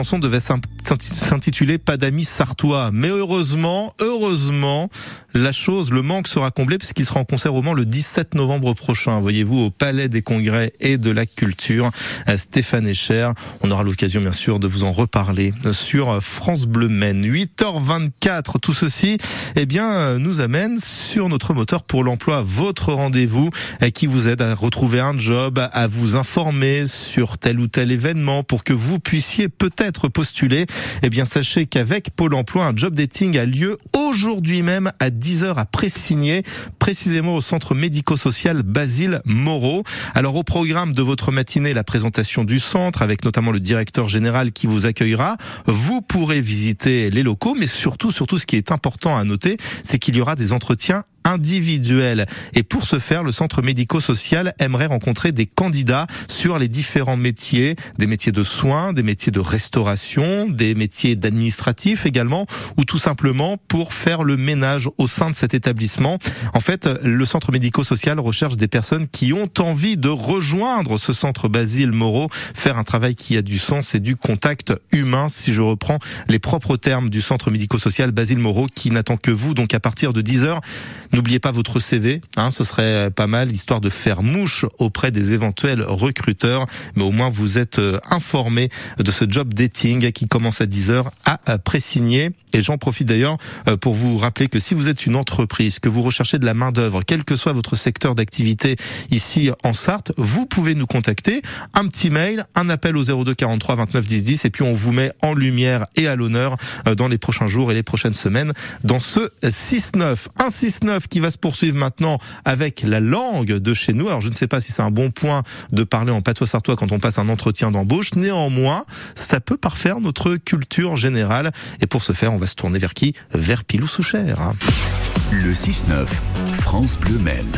chanson devait s'intituler Pas d'amis sartois. Mais heureusement, heureusement, la chose, le manque sera comblé puisqu'il sera en concert au Mans le 17 novembre prochain. Voyez-vous, au Palais des Congrès et de la Culture. Stéphane Echer. On aura l'occasion, bien sûr, de vous en reparler sur France Bleu Maine. 8h24. Tout ceci, eh bien, nous amène sur notre moteur pour l'emploi, votre rendez-vous qui vous aide à retrouver un job, à vous informer sur tel ou tel événement pour que vous puissiez peut-être être postulé, eh bien sachez qu'avec Pôle Emploi, un job dating a lieu aujourd'hui même à 10h à Pressigné, précisément au centre médico-social Basile Moreau. Alors au programme de votre matinée, la présentation du centre avec notamment le directeur général qui vous accueillera. Vous pourrez visiter les locaux, mais surtout, surtout ce qui est important à noter, c'est qu'il y aura des entretiens individuelle. Et pour ce faire, le centre médico-social aimerait rencontrer des candidats sur les différents métiers, des métiers de soins, des métiers de restauration, des métiers d'administratif également, ou tout simplement pour faire le ménage au sein de cet établissement. En fait, le centre médico-social recherche des personnes qui ont envie de rejoindre ce centre Basile Moreau, faire un travail qui a du sens et du contact humain, si je reprends les propres termes du centre médico-social Basile Moreau, qui n'attend que vous, donc à partir de 10 heures. N'oubliez pas votre CV, hein, ce serait pas mal, histoire de faire mouche auprès des éventuels recruteurs. Mais au moins, vous êtes euh, informé de ce job dating qui commence à 10h à pré-signer. Et j'en profite d'ailleurs euh, pour vous rappeler que si vous êtes une entreprise, que vous recherchez de la main d'œuvre, quel que soit votre secteur d'activité ici en Sarthe, vous pouvez nous contacter. Un petit mail, un appel au 02 43 29 10 10 et puis on vous met en lumière et à l'honneur euh, dans les prochains jours et les prochaines semaines dans ce 6-9. Un 6-9 qui va se poursuivre maintenant avec la langue de chez nous. Alors je ne sais pas si c'est un bon point de parler en patois sartois quand on passe un entretien d'embauche. Néanmoins, ça peut parfaire notre culture générale. Et pour ce faire, on va se tourner vers qui? Vers Pilou Souchère. Le 6-9, France Bleu Maine.